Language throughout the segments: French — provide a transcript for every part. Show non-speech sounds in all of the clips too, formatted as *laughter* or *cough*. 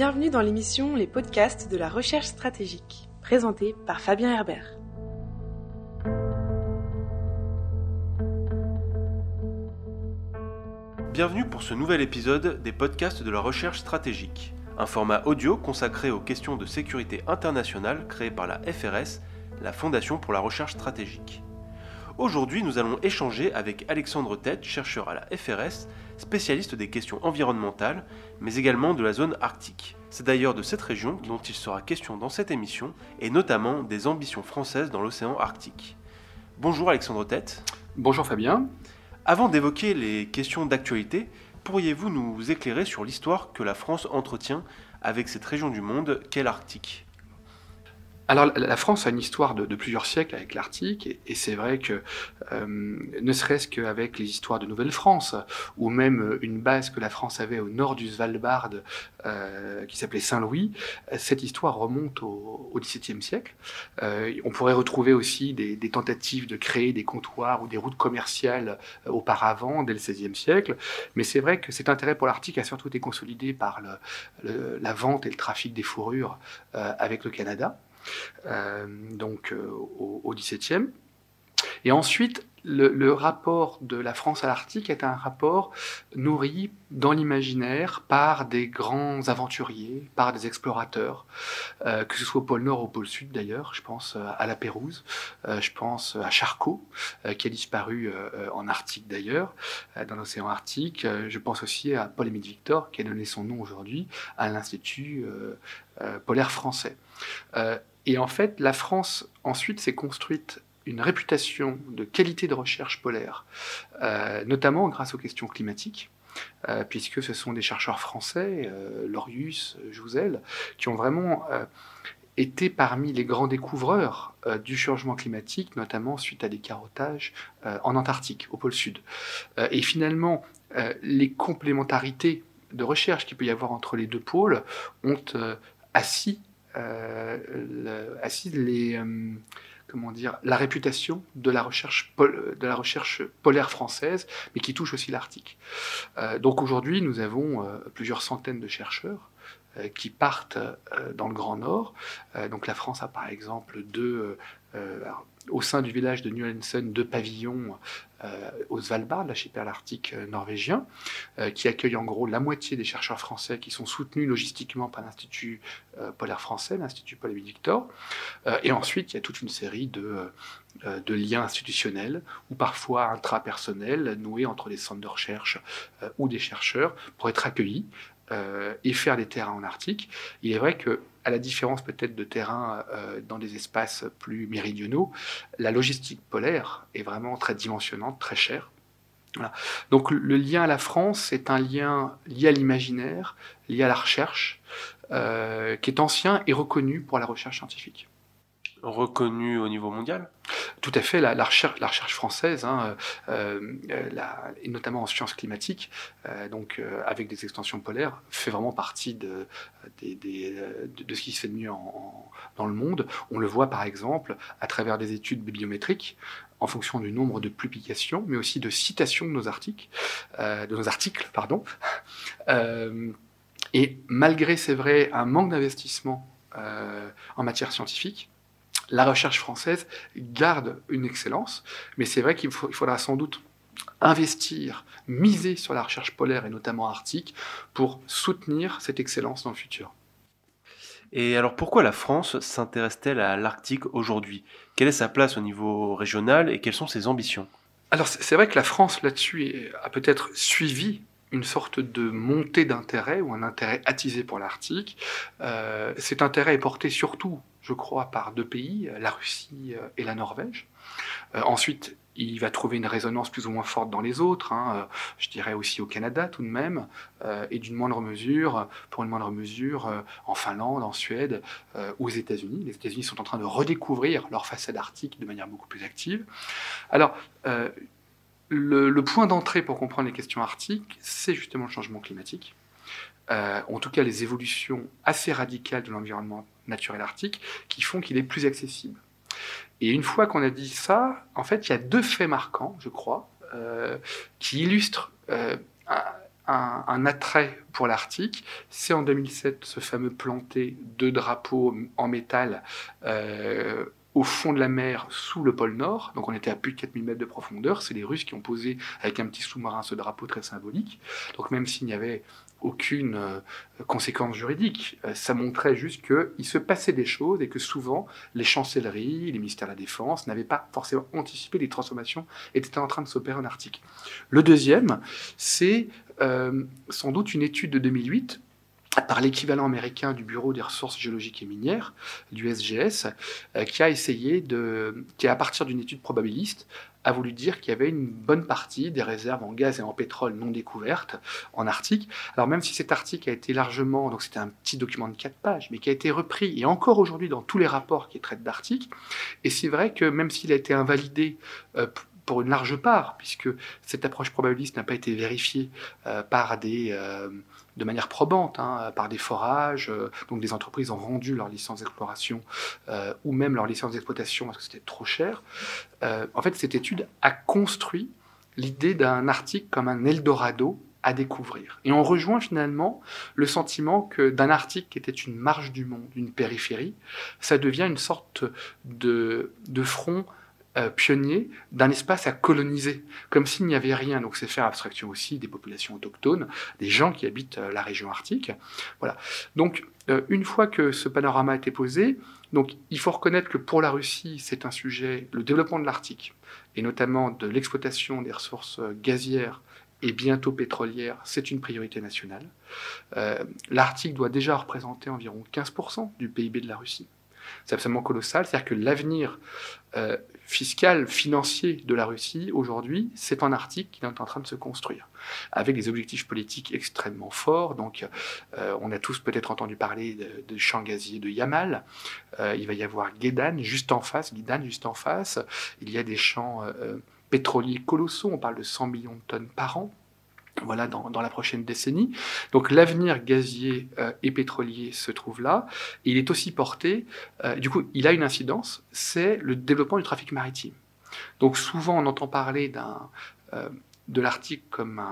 Bienvenue dans l'émission Les podcasts de la recherche stratégique, présentée par Fabien Herbert. Bienvenue pour ce nouvel épisode des podcasts de la recherche stratégique, un format audio consacré aux questions de sécurité internationale créé par la FRS, la Fondation pour la recherche stratégique. Aujourd'hui, nous allons échanger avec Alexandre Tête, chercheur à la FRS, spécialiste des questions environnementales, mais également de la zone arctique. C'est d'ailleurs de cette région dont il sera question dans cette émission, et notamment des ambitions françaises dans l'océan arctique. Bonjour Alexandre Tête. Bonjour Fabien. Avant d'évoquer les questions d'actualité, pourriez-vous nous éclairer sur l'histoire que la France entretient avec cette région du monde qu'est l'Arctique? Alors la France a une histoire de, plusieurs siècles avec l'Arctique, et, c'est vrai que euh, ne serait-ce qu'avec les histoires de Nouvelle-France, ou même euh, une base que la France avait au nord du Svalbard, euh, qui s'appelait Saint-Louis, cette histoire remonte au, XVIIe siècle. on pourrait retrouver aussi des, tentatives de créer des comptoirs ou des routes commerciales auparavant, dès le XVIe siècle, mais c'est vrai que cet intérêt pour l'Arctique a surtout été consolidé par la vente et le trafic des fourrures avec le Canada. Euh, donc euh, au, XVIIe. Et ensuite, le, rapport de la France à l'Arctique est un rapport nourri dans l'imaginaire par des grands aventuriers, par des explorateurs, euh, que ce soit au pôle Nord ou au pôle Sud d'ailleurs. Je pense à la Pérouse, je pense à Charcot, qui a disparu en Arctique d'ailleurs, dans l'océan Arctique. je pense aussi à Paul-Émile Victor, qui a donné son nom aujourd'hui à l'Institut polaire français. Et en fait, la France ensuite s'est construite une réputation de qualité de recherche polaire, euh, notamment grâce aux questions climatiques. Euh, puisque ce sont des chercheurs français, euh, Lorius, Jouzel, qui ont vraiment été parmi les grands découvreurs du changement climatique, notamment suite à des carottages en Antarctique, au pôle Sud. et finalement, les complémentarités de recherche qu'il peut y avoir entre les deux pôles ont assis euh, assise les, euh, comment dire, la réputation de la, recherche de la recherche polaire française, mais qui touche aussi l'Arctique. Euh, donc aujourd'hui, nous avons plusieurs centaines de chercheurs qui partent dans le Grand Nord. donc la France a par exemple deux, au sein du village de Newlensen deux pavillons euh, au Svalbard, l'archipel arctique euh, norvégien, euh, qui accueille en gros la moitié des chercheurs français qui sont soutenus logistiquement par l'Institut polaire français, l'Institut Paul Victor. et ensuite, il y a toute une série de, de liens institutionnels ou parfois intrapersonnels noués entre des centres de recherche ou des chercheurs pour être accueillis et faire des terrains en Arctique. Il est vrai que à la différence peut-être de terrain euh, dans des espaces plus méridionaux, la logistique polaire est vraiment très dimensionnante, très chère. Donc le lien à la France est un lien lié à l'imaginaire, lié à la recherche, euh, qui est ancien et reconnu pour la recherche scientifique reconnu au niveau mondial Tout à fait, la, recherche, française, hein, euh, euh, et notamment en sciences climatiques, euh, donc avec des extensions polaires, fait vraiment partie de, ce qui se fait de mieux dans le monde. On le voit par exemple à travers des études bibliométriques en fonction du nombre de publications, mais aussi de citations de nos articles, de nos articles, pardon. *laughs* et malgré, c'est vrai, un manque d'investissement en matière scientifique, la recherche française garde une excellence, mais c'est vrai qu'il faudra sans doute investir, miser sur la recherche polaire et notamment arctique pour soutenir cette excellence dans le futur. Et alors pourquoi la France s'intéresse-t-elle à l'Arctique aujourd'hui? Quelle est sa place au niveau régional et quelles sont ses ambitions? Alors c'est vrai que la France là-dessus a peut-être suivi une sorte de montée d'intérêt ou un intérêt attisé pour l'Arctique. Euh, cet intérêt est porté surtout je crois, par deux pays, la Russie euh, et la Norvège. Euh, ensuite, il va trouver une résonance plus ou moins forte dans les autres, hein, euh, je dirais aussi au Canada tout de même, et d'une moindre mesure, pour une moindre mesure, en Finlande, en Suède, aux États-Unis. Les États-Unis sont en train de redécouvrir leur façade arctique de manière beaucoup plus active. Alors, le, point d'entrée pour comprendre les questions arctiques, c'est justement le changement climatique. en tout cas, les évolutions assez radicales de l'environnement naturel arctique qui font qu'il est plus accessible. Et une fois qu'on a dit ça, en fait, il y a deux faits marquants, je crois, euh, qui illustrent euh, un, attrait pour l'Arctique, c'est en 2007 ce fameux planté de drapeaux en métal euh, au fond de la mer sous le pôle Nord. Donc on était à plus de 4000 mètres de profondeur. C'est les Russes qui ont posé avec un petit sous-marin ce drapeau très symbolique. Donc même s'il n'y avait aucune euh, conséquence juridique. Euh, ça montrait juste qu'il se passait des choses et que souvent les chancelleries, les ministères de la Défense n'avaient pas forcément anticipé les transformations étaient en train de s'opérer en Arctique. Le deuxième, c'est euh, sans doute une étude de 2008 par l'équivalent américain du Bureau des ressources géologiques et minières, du SGS, qui a essayé de, qui à partir d'une étude probabiliste, a voulu dire qu'il y avait une bonne partie des réserves en gaz et en pétrole non découvertes en Arctique. Alors même si cet article a été largement, donc c'était un petit document de 4 pages, mais qui a été repris et encore aujourd'hui dans tous les rapports qui traitent d'Arctique, et c'est vrai que même s'il a été invalidé euh, pour une large part, puisque cette approche probabiliste n'a pas été vérifiée euh, par des, euh, de manière probante hein, par des forages. Euh, donc des entreprises ont rendu leur licence d'exploration euh, ou même leur licence d'exploitation parce que c'était trop cher. Euh, en fait, cette étude a construit l'idée d'un Arctique comme un Eldorado à découvrir. Et on rejoint finalement le sentiment que d'un Arctique qui était une marge du monde, une périphérie, ça devient une sorte de front euh, pionnier d'un espace à coloniser, comme s'il n'y avait rien. Donc c'est faire abstraction aussi des populations autochtones, des gens qui habitent euh, la région arctique. Voilà. Donc euh, une fois que ce panorama a été posé, donc il faut reconnaître que pour la Russie, c'est un sujet, le développement de l'Arctique, et notamment de l'exploitation des ressources gazières et bientôt pétrolières, c'est une priorité nationale. L'Arctique doit déjà représenter environ 15% du PIB de la Russie. C'est absolument colossal. C'est-à-dire que l'avenir fiscal, financier de la Russie, aujourd'hui, c'est un Arctique qui est en train de se construire, avec des objectifs politiques extrêmement forts. Donc, euh, on a tous peut-être entendu parler de, champs gaziers de Yamal. Euh, il va y avoir Gedan juste en face, Gedan juste en face. Il y a des champs pétroliers colossaux, on parle de 100 millions de tonnes par an voilà, dans, la prochaine décennie. Donc l'avenir gazier euh, et pétrolier se trouve là. il est aussi porté, euh, du coup, il a une incidence, c'est le développement du trafic maritime. Donc souvent, on entend parler euh, de l'Arctique comme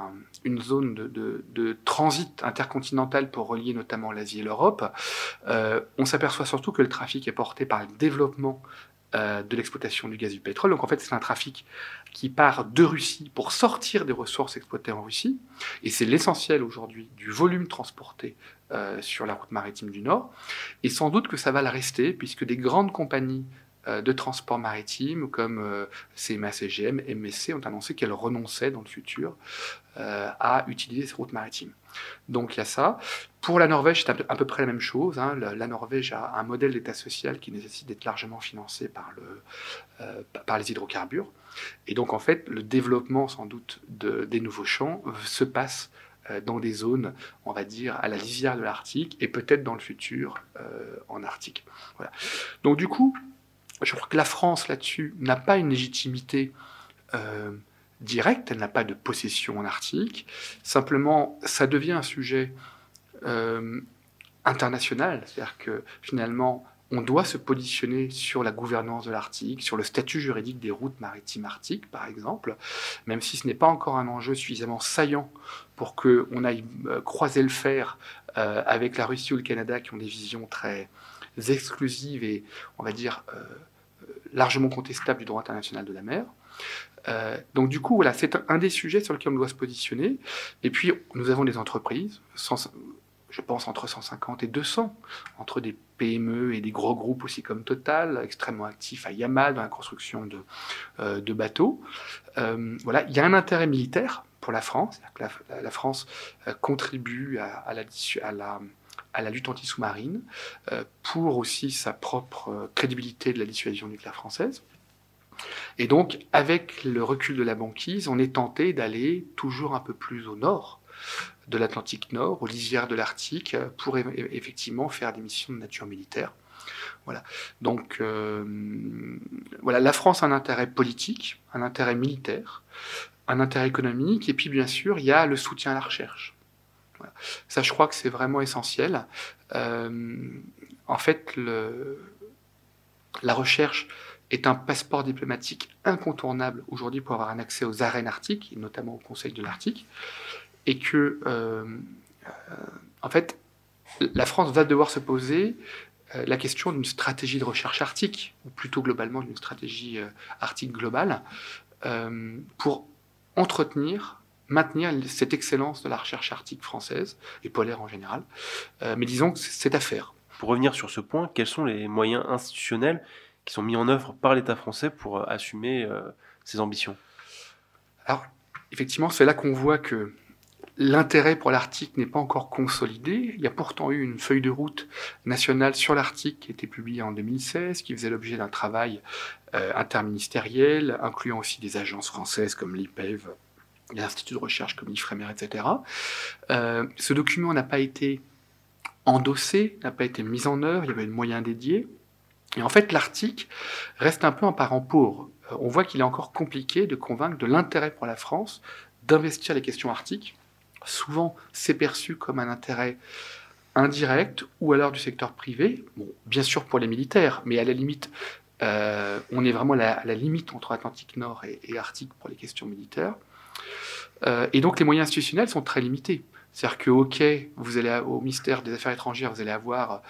une zone de, transit intercontinental pour relier notamment l'Asie et l'Europe. on s'aperçoit surtout que le trafic est porté par le développement euh, de l'exploitation du gaz et du pétrole. Donc en fait, c'est un trafic qui part de Russie pour sortir des ressources exploitées en Russie. Et c'est l'essentiel aujourd'hui du volume transporté euh, sur la route maritime du Nord. Et sans doute que ça va le rester, puisque des grandes compagnies euh, de transport maritime comme CMA CGM, MSC ont annoncé qu'elles renonçaient dans le futur à utiliser ces routes maritimes. Donc il y a ça. Pour la Norvège, c'est à peu près la même chose. Hein. La, Norvège a un modèle d'État social qui nécessite d'être largement financé par, euh, les hydrocarbures. Et donc, en fait, le développement, sans doute, de, des nouveaux champs se passe euh, dans des zones, on va dire, à la lisière de l'Arctique et peut-être dans le futur euh, en Arctique. Donc, du coup, je crois que la France, là-dessus, n'a pas une légitimité directe, elle n'a pas de possession en Arctique. Simplement, ça devient un sujet euh, international, c'est-à-dire que finalement, on doit se positionner sur la gouvernance de l'Arctique, sur le statut juridique des routes maritimes arctiques, par exemple, même si ce n'est pas encore un enjeu suffisamment saillant pour qu'on aille euh, croiser le fer euh, avec la Russie ou le Canada qui ont des visions très exclusives et, on va dire, largement contestables du droit international de la mer. donc du coup, voilà, c'est un des sujets sur lesquels on doit se positionner. Et puis, nous avons des entreprises, sans, je pense, entre 150 et 200, entre des PME et des gros groupes aussi comme Total, extrêmement actifs à Yamal dans la construction de, euh, bateaux. Euh, voilà, il y a un intérêt militaire pour la France. La, France euh, contribue à, la, lutte anti-sous-marine pour aussi sa propre crédibilité de la dissuasion nucléaire française. Et donc, avec le recul de la banquise, on est tenté d'aller toujours un peu plus au nord de l'Atlantique Nord, aux lisières de l'Arctique, pour effectivement faire des missions de nature militaire. Voilà. Donc, euh, voilà, la France a un intérêt politique, un intérêt militaire, un intérêt économique, et puis bien sûr, il y a le soutien à la recherche. Ça, je crois que c'est vraiment essentiel. Euh, en fait, la recherche est un passeport diplomatique incontournable aujourd'hui pour avoir un accès aux arènes arctiques, et notamment au Conseil de l'Arctique. Et que, en fait, la France va devoir se poser la question d'une stratégie de recherche arctique, ou plutôt globalement d'une stratégie arctique globale, pour entretenir maintenir cette excellence de la recherche arctique française et polaire en général. Euh, mais disons que c'est à faire. Pour revenir sur ce point, quels sont les moyens institutionnels qui sont mis en œuvre par l'État français pour euh, assumer euh, ces ambitions? Alors, effectivement, c'est là qu'on voit que l'intérêt pour l'Arctique n'est pas encore consolidé. Il y a pourtant eu une feuille de route nationale sur l'Arctique qui a été publiée en 2016, qui faisait l'objet d'un travail interministériel, incluant aussi des agences françaises comme l'IPEV, les instituts de recherche comme l'IFREMER, etc. Euh, ce document n'a pas été endossé, n'a pas été mis en œuvre, il y avait un moyen dédié. Et en fait, l'Arctique reste un peu un parent pauvre. Euh, on voit qu'il est encore compliqué de convaincre de l'intérêt pour la France d'investir les questions arctiques. Souvent, c'est perçu comme un intérêt indirect ou alors du secteur privé. Bien sûr pour les militaires, mais à la limite, euh, on est vraiment à la, limite entre Atlantique Nord et, et Arctique pour les questions militaires. Euh, et donc les moyens institutionnels sont très limités. C'est-à-dire que, OK, vous allez au ministère des Affaires étrangères, vous allez avoir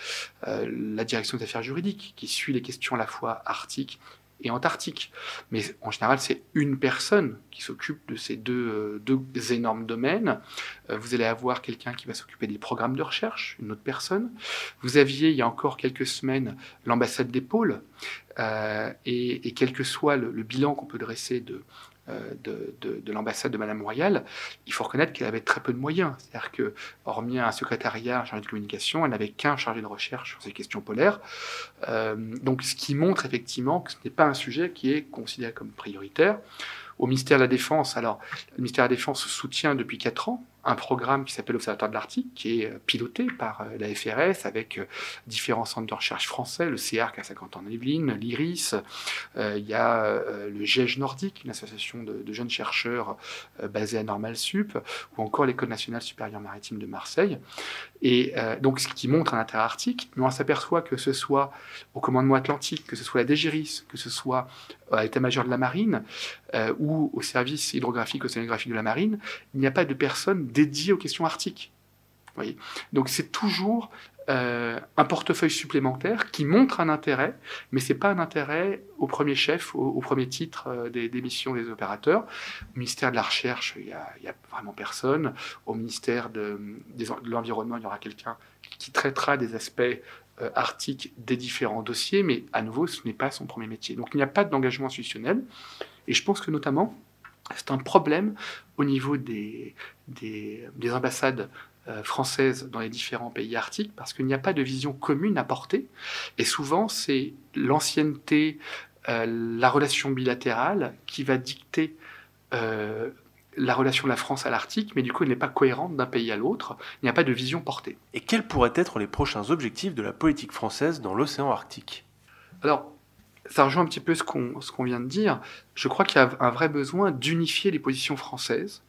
euh, la direction des affaires juridiques qui suit les questions à la fois arctiques et antarctiques. Mais en général, c'est une personne qui s'occupe de ces deux, euh, énormes domaines. vous allez avoir quelqu'un qui va s'occuper des programmes de recherche, une autre personne. Vous aviez, il y a encore quelques semaines, l'ambassade des pôles. Et, et, quel que soit le bilan qu'on peut dresser de, euh, de, l'ambassade de Madame Royale, il faut reconnaître qu'elle avait très peu de moyens. C'est-à-dire que, hormis un secrétariat chargé de communication, elle n'avait qu'un chargé de recherche sur ces questions polaires. Euh, donc, ce qui montre effectivement que ce n'est pas un sujet qui est considéré comme prioritaire. Au ministère de la Défense, alors, le ministère de la Défense soutient depuis 4 ans un programme qui s'appelle l'Observatoire de l'Arctique, qui est euh, piloté par euh, la FRS avec euh, différents centres de recherche français, le CERC à 50 ans Yvelines, l'IRIS, il y a le GEJ Nordique, une association de, jeunes chercheurs basée à Normal Sup, ou encore l'École nationale supérieure maritime de Marseille. Et donc, ce qui montre un intérêt arctique, mais on s'aperçoit que ce soit au commandement atlantique, que ce soit la DGRIS, que ce soit à l'état-major de la marine, ou au service hydrographique, océanographique de la marine, il n'y a pas de personne dédié aux questions arctiques. Voyez? Donc c'est toujours euh, un portefeuille supplémentaire qui montre un intérêt, mais ce n'est pas un intérêt au premier chef, au, premier titre euh, des, missions des opérateurs. Au ministère de la Recherche, il n'y a, vraiment personne. Au ministère de, l'Environnement, il y aura quelqu'un qui traitera des aspects euh, arctiques des différents dossiers, mais à nouveau, ce n'est pas son premier métier. Donc il n'y a pas d'engagement institutionnel. Et je pense que notamment, c'est un problème au niveau des, des, ambassades euh, françaises dans les différents pays arctiques parce qu'il n'y a pas de vision commune à porter. Et souvent, c'est l'ancienneté, euh, la relation bilatérale qui va dicter euh, la relation de la France à l'Arctique, mais du coup, elle n'est pas cohérente d'un pays à l'autre. Il n'y a pas de vision portée. Et quels pourraient être les prochains objectifs de la politique française dans l'océan Arctique? Alors, ça rejoint un petit peu ce qu'on vient de dire. Je crois qu'il y a un vrai besoin d'unifier les positions françaises.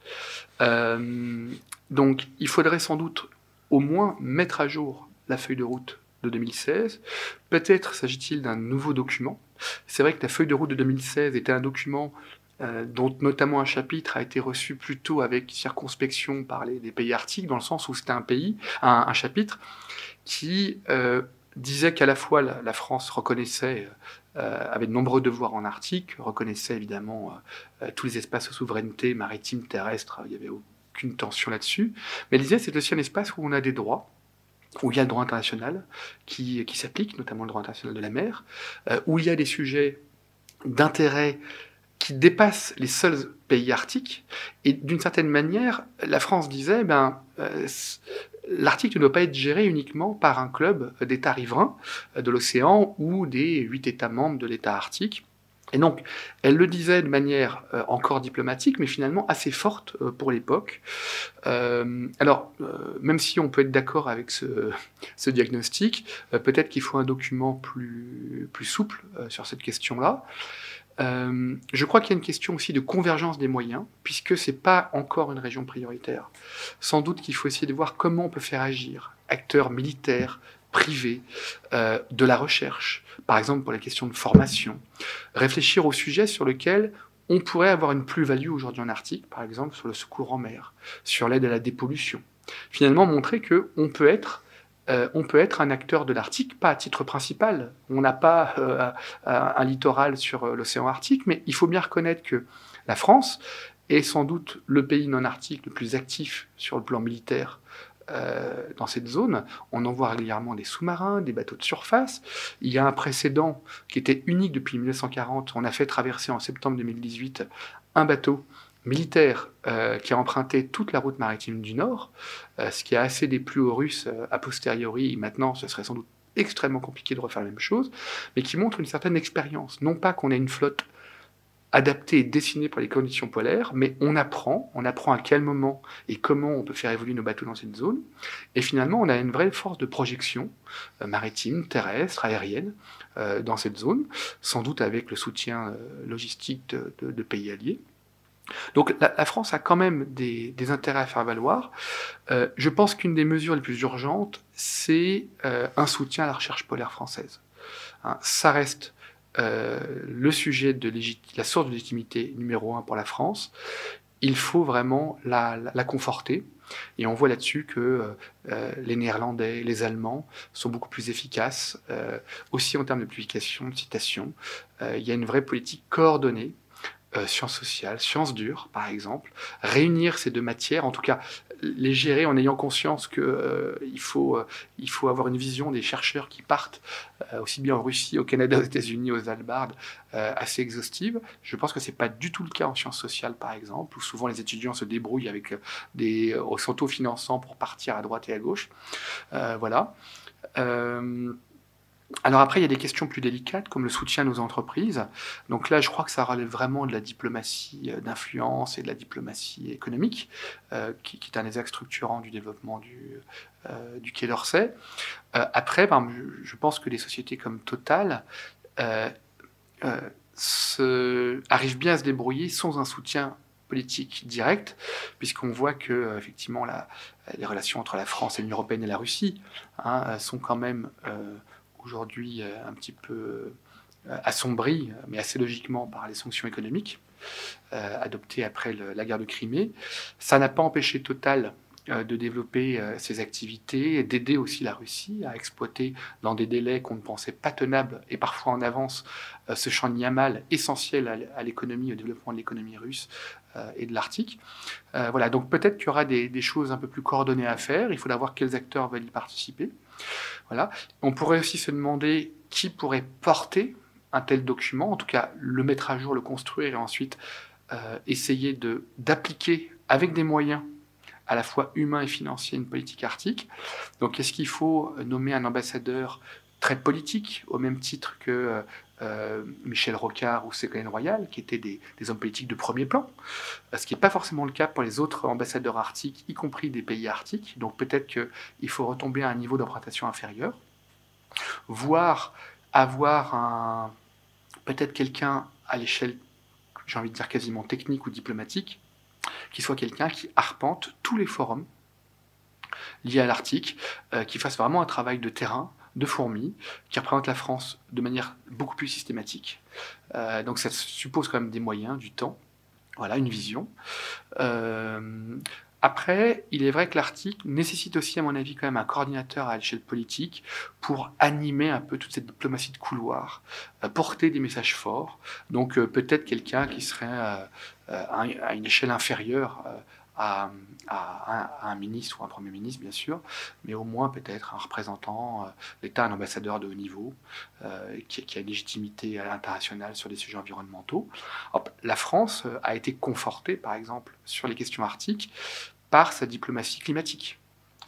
Euh, donc, il faudrait sans doute au moins mettre à jour la feuille de route de 2016. Peut-être s'agit-il d'un nouveau document. C'est vrai que la feuille de route de 2016 était un document euh, dont notamment un chapitre a été reçu plutôt avec circonspection par les, pays arctiques, dans le sens où c'était un pays, un, chapitre qui euh, disait qu'à la fois la, France reconnaissait euh, avait de nombreux devoirs en Arctique, reconnaissait évidemment euh, euh, tous les espaces de souveraineté maritime, terrestre, il n'y avait aucune tension là-dessus. Mais elle disait c'est aussi un espace où on a des droits, où il y a le droit international qui, qui s'applique, notamment le droit international de la mer, où il y a des sujets d'intérêt qui dépassent les seuls pays arctiques. Et d'une certaine manière, la France disait, ben, l'Arctique ne doit pas être géré uniquement par un club d'États riverains de l'océan ou des huit États membres de l'État arctique. Et donc, elle le disait de manière euh, encore diplomatique, mais finalement assez forte euh, pour l'époque. Euh, alors, même si on peut être d'accord avec ce, *laughs* diagnostic, peut-être qu'il faut un document plus, plus souple sur cette question-là. Je crois qu'il y a une question aussi de convergence des moyens, puisque ce n'est pas encore une région prioritaire. Sans doute qu'il faut essayer de voir comment on peut faire agir acteurs militaires, privés, euh, de la recherche, par exemple pour la question de formation, réfléchir au sujet sur lequel on pourrait avoir une plus-value aujourd'hui en Arctique, par exemple sur le secours en mer, sur l'aide à la dépollution. Finalement, montrer que on peut être euh, on peut être un acteur de l'Arctique, pas à titre principal. On n'a pas euh, un littoral sur euh, l'océan Arctique, mais il faut bien reconnaître que la France est sans doute le pays non arctique le plus actif sur le plan militaire dans cette zone. On envoie régulièrement des sous-marins, des bateaux de surface. Il y a un précédent qui était unique depuis 1940. On a fait traverser en septembre 2018 un bateau militaire euh, qui a emprunté toute la route maritime du Nord, euh, ce qui a assez déplu aux Russes euh, a posteriori. Maintenant, ce serait sans doute extrêmement compliqué de refaire la même chose, mais qui montre une certaine expérience. Non pas qu'on ait une flotte adaptée et dessinée pour les conditions polaires, mais on apprend, on apprend à quel moment et comment on peut faire évoluer nos bateaux dans cette zone, et finalement on a une vraie force de projection maritime, terrestre, aérienne dans cette zone, sans doute avec le soutien logistique de pays alliés. Donc la, France a quand même des, intérêts à faire valoir. Euh, je pense qu'une des mesures les plus urgentes, c'est euh, un soutien à la recherche polaire française. Hein, ça reste euh, le sujet de la source de légitimité numéro un pour la France. Il faut vraiment la, conforter. Et on voit là-dessus que les Néerlandais, les Allemands sont beaucoup plus efficaces, aussi en termes de publication, de citation. il y a une vraie politique coordonnée euh, sciences sociales, sciences dures, par exemple, réunir ces deux matières, en tout cas les gérer en ayant conscience qu'il euh, faut, euh, faut avoir une vision des chercheurs qui partent aussi bien en Russie, au Canada, aux États-Unis, aux Albardes, assez exhaustive. Je pense que c'est pas du tout le cas en sciences sociales, par exemple, où souvent les étudiants se débrouillent avec des s'auto-finançant pour partir à droite et à gauche. voilà. Alors après, il y a des questions plus délicates, comme le soutien à nos entreprises. Donc là, je crois que ça relève vraiment de la diplomatie euh, d'influence et de la diplomatie économique, euh, qui, est un des axes structurants du développement du, euh, Quai d'Orsay. après, ben, je, pense que des sociétés comme Total arrivent bien à se débrouiller sans un soutien politique direct, puisqu'on voit que effectivement les relations entre la France et l'Union européenne et la Russie hein, sont quand même aujourd'hui euh, un petit peu euh, assombri, mais assez logiquement par les sanctions économiques euh, adoptées après la guerre de Crimée. Ça n'a pas empêché Total de développer ses activités, d'aider aussi la Russie à exploiter dans des délais qu'on ne pensait pas tenables et parfois en avance ce champ de mal essentiel à l'économie, au développement de l'économie russe et de l'Arctique. voilà, donc peut-être qu'il y aura des, des, choses un peu plus coordonnées à faire. Il faudra voir quels acteurs veulent y participer. On pourrait aussi se demander qui pourrait porter un tel document, en tout cas le mettre à jour, le construire et ensuite euh, essayer d'appliquer avec des moyens à la fois humains et financiers une politique arctique. Donc est-ce qu'il faut nommer un ambassadeur très politique, au même titre que euh, euh, Michel Rocard ou Ségolène Royal, qui étaient des, hommes politiques de premier plan, ce qui n'est pas forcément le cas pour les autres ambassadeurs arctiques, y compris des pays arctiques. Donc peut-être qu'il faut retomber à un niveau d'implantation inférieur, voire avoir un, peut-être quelqu'un à l'échelle, j'ai envie de dire quasiment technique ou diplomatique, qui soit quelqu'un qui arpente tous les forums liés à l'Arctique, euh, qui fasse vraiment un travail de terrain, de fourmis qui représentent la France de manière beaucoup plus systématique. Euh, donc ça suppose quand même des moyens, du temps, voilà, une vision. Euh, après, il est vrai que l'Arctique nécessite aussi, à mon avis, quand même un coordinateur à l'échelle politique pour animer un peu toute cette diplomatie de couloir, euh, porter des messages forts. Donc peut-être quelqu'un qui serait à une échelle inférieure à, un, ministre ou un Premier ministre, bien sûr, mais au moins peut-être un représentant, euh, l'État, un ambassadeur de haut niveau, euh, qui, a une légitimité internationale sur les sujets environnementaux. la France euh, a été confortée, par exemple, sur les questions arctiques, par sa diplomatie climatique.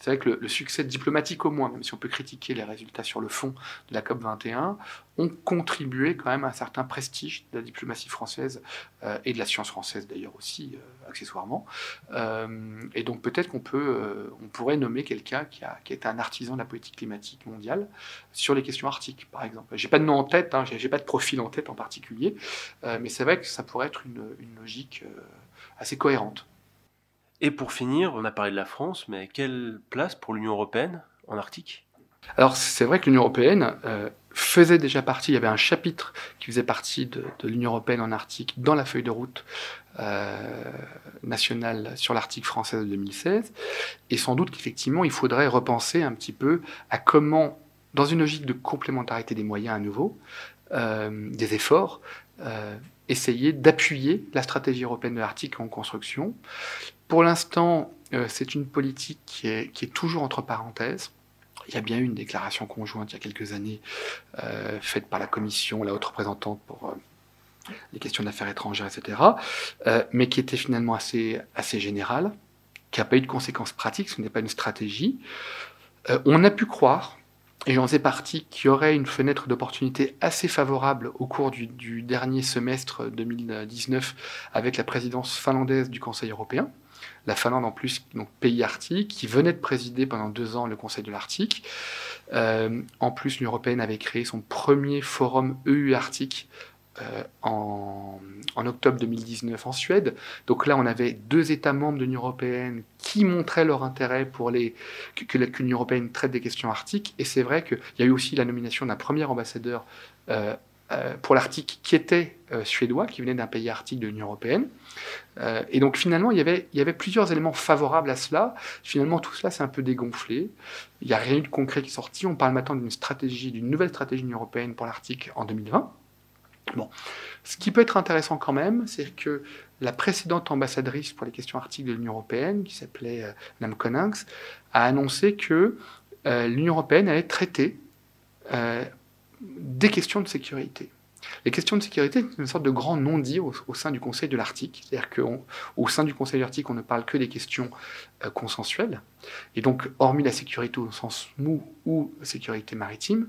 C'est vrai que le, succès diplomatique au moins, même si on peut critiquer les résultats sur le fond de la COP21, ont contribué quand même à un certain prestige de la diplomatie française euh, et de la science française d'ailleurs aussi, euh, accessoirement. Euh, et donc peut-être qu'on peut, on pourrait nommer quelqu'un qui a, un artisan de la politique climatique mondiale sur les questions arctiques, par exemple. J'ai pas de nom en tête, hein, j'ai pas de profil en tête en particulier, mais c'est vrai que ça pourrait être une logique assez cohérente. Et pour finir, on a parlé de la France, mais quelle place pour l'Union européenne en Arctique? Alors c'est vrai que l'Union européenne euh, faisait déjà partie, il y avait un chapitre qui faisait partie de, l'Union européenne en Arctique dans la feuille de route euh, nationale sur l'Arctique française de 2016. Et sans doute qu'effectivement, il faudrait repenser un petit peu à comment, dans une logique de complémentarité des moyens à nouveau, euh, des efforts, essayer d'appuyer la stratégie européenne de l'Arctique en construction. Pour l'instant, c'est une politique qui est, toujours entre parenthèses. Il y a bien eu une déclaration conjointe il y a quelques années euh, faite par la Commission, la haute représentante pour euh, les questions d'affaires étrangères, etc., euh, mais qui était finalement assez, assez générale, qui n'a pas eu de conséquences pratiques, ce n'est pas une stratégie. on a pu croire, et j'en sais partie, qu'il y aurait une fenêtre d'opportunité assez favorable au cours du dernier semestre 2019 avec la présidence finlandaise du Conseil européen la Finlande en plus, donc pays arctique, qui venait de présider pendant deux ans le Conseil de l'Arctique. Euh, en plus, l'Union européenne avait créé son premier forum EU Arctique euh, en, octobre 2019 en Suède. Donc là, on avait deux États membres de l'Union européenne qui montraient leur intérêt pour que, l'Union européenne traite des questions arctiques. Et c'est vrai qu'il y a eu aussi la nomination d'un premier ambassadeur euh, pour l'Arctique qui était euh, suédois, qui venait d'un pays arctique de l'Union européenne. Euh, et donc finalement, il y, avait, plusieurs éléments favorables à cela. Finalement, tout cela s'est un peu dégonflé. Il n'y a rien de concret qui est sorti. On parle maintenant d'une stratégie, d'une nouvelle stratégie de l'Union européenne pour l'Arctique en 2020. Bon. Ce qui peut être intéressant quand même, c'est que la précédente ambassadrice pour les questions arctiques de l'Union européenne, qui s'appelait euh, Mme a annoncé que l'Union européenne allait traiter des questions de sécurité. Les questions de sécurité, c'est une sorte de grand non-dit au, sein du Conseil de l'Arctique. C'est-à-dire qu'au sein du Conseil de l'Arctique, on ne parle que des questions euh, consensuelles. Et donc, hormis la sécurité au sens mou ou sécurité maritime,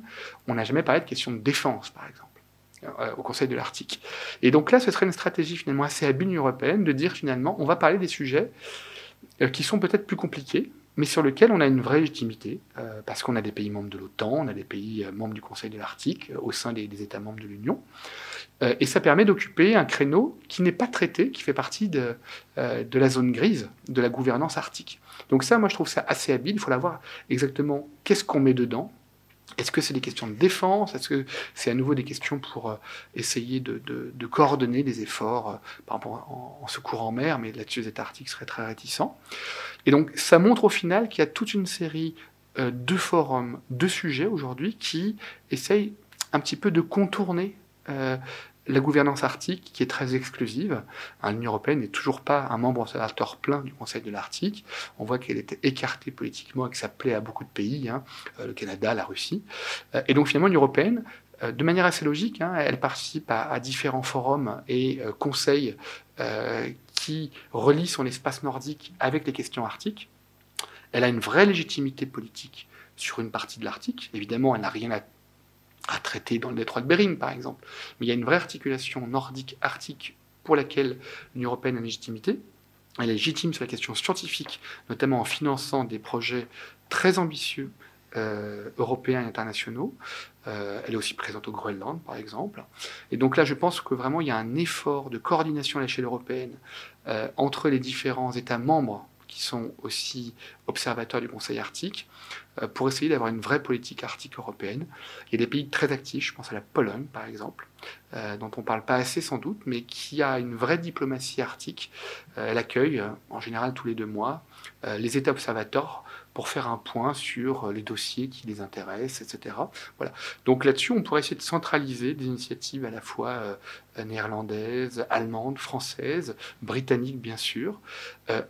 on n'a jamais parlé de questions de défense, par exemple, euh, au Conseil de l'Arctique. Et donc là, ce serait une stratégie finalement assez habile européenne de dire finalement, on va parler des sujets euh, qui sont peut-être plus compliqués, mais sur lequel on a une vraie légitimité, euh, parce qu'on a des pays membres de l'OTAN, on a des pays euh, membres du Conseil de l'Arctique, euh, au sein des, États membres de l'Union. et ça permet d'occuper un créneau qui n'est pas traité, qui fait partie de, de la zone grise de la gouvernance arctique. Donc ça, moi, je trouve ça assez habile. Il faut voir exactement qu'est-ce qu'on met dedans, est-ce que c'est des questions de défense? Est-ce que c'est à nouveau des questions pour euh, essayer de, coordonner des efforts, euh, en, secours en mer, mais là-dessus les États arctiques seraient très réticents. Et donc ça montre au final qu'il y a toute une série euh, de forums, de sujets aujourd'hui qui essayent un petit peu de contourner la gouvernance arctique, qui est très exclusive, hein, l'Union européenne n'est toujours pas un membre observateur plein du Conseil de l'Arctique. On voit qu'elle était écartée politiquement et que ça plaît à beaucoup de pays, hein, euh, le Canada, la Russie. Euh, et donc finalement, l'Union européenne, euh, de manière assez logique, hein, elle participe à, différents forums et conseils qui relient son espace nordique avec les questions arctiques. Elle a une vraie légitimité politique sur une partie de l'Arctique. Évidemment, elle n'a rien à à traiter dans le détroit de Bering, par exemple. Mais il y a une vraie articulation nordique-arctique pour laquelle l'Union européenne a une légitimité. Elle est légitime sur la question scientifique, notamment en finançant des projets très ambitieux euh, européens et internationaux. Euh, elle est aussi présente au Groenland, par exemple. Et donc là, je pense que vraiment, il y a un effort de coordination à l'échelle européenne euh, entre les différents États membres qui sont aussi observateurs du Conseil arctique, euh, pour essayer d'avoir une vraie politique arctique européenne. Il y a des pays très actifs, je pense à la Pologne par exemple, euh, dont on ne parle pas assez sans doute, mais qui a une vraie diplomatie arctique. Euh, elle accueille en général tous les deux mois les États observateurs pour faire un point sur les dossiers qui les intéressent, etc. Voilà. Donc là-dessus, on pourrait essayer de centraliser des initiatives à la fois néerlandaises, allemandes, françaises, britanniques bien sûr,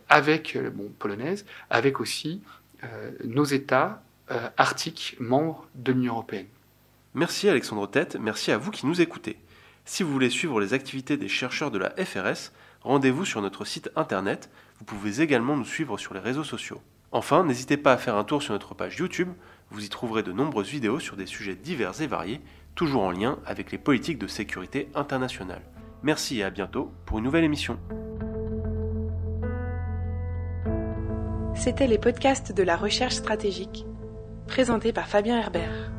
avec, bon, polonaises, avec aussi euh, nos États euh, arctiques membres de l'Union européenne. Merci Alexandre Tête, merci à vous qui nous écoutez. Si vous voulez suivre les activités des chercheurs de la FRS, rendez-vous sur notre site internet. Vous pouvez également nous suivre sur les réseaux sociaux. Enfin, n'hésitez pas à faire un tour sur notre page YouTube. Vous y trouverez de nombreuses vidéos sur des sujets divers et variés, toujours en lien avec les politiques de sécurité internationale. Merci et à bientôt pour une nouvelle émission. C'était les podcasts de la recherche stratégique, présentés par Fabien Herbert.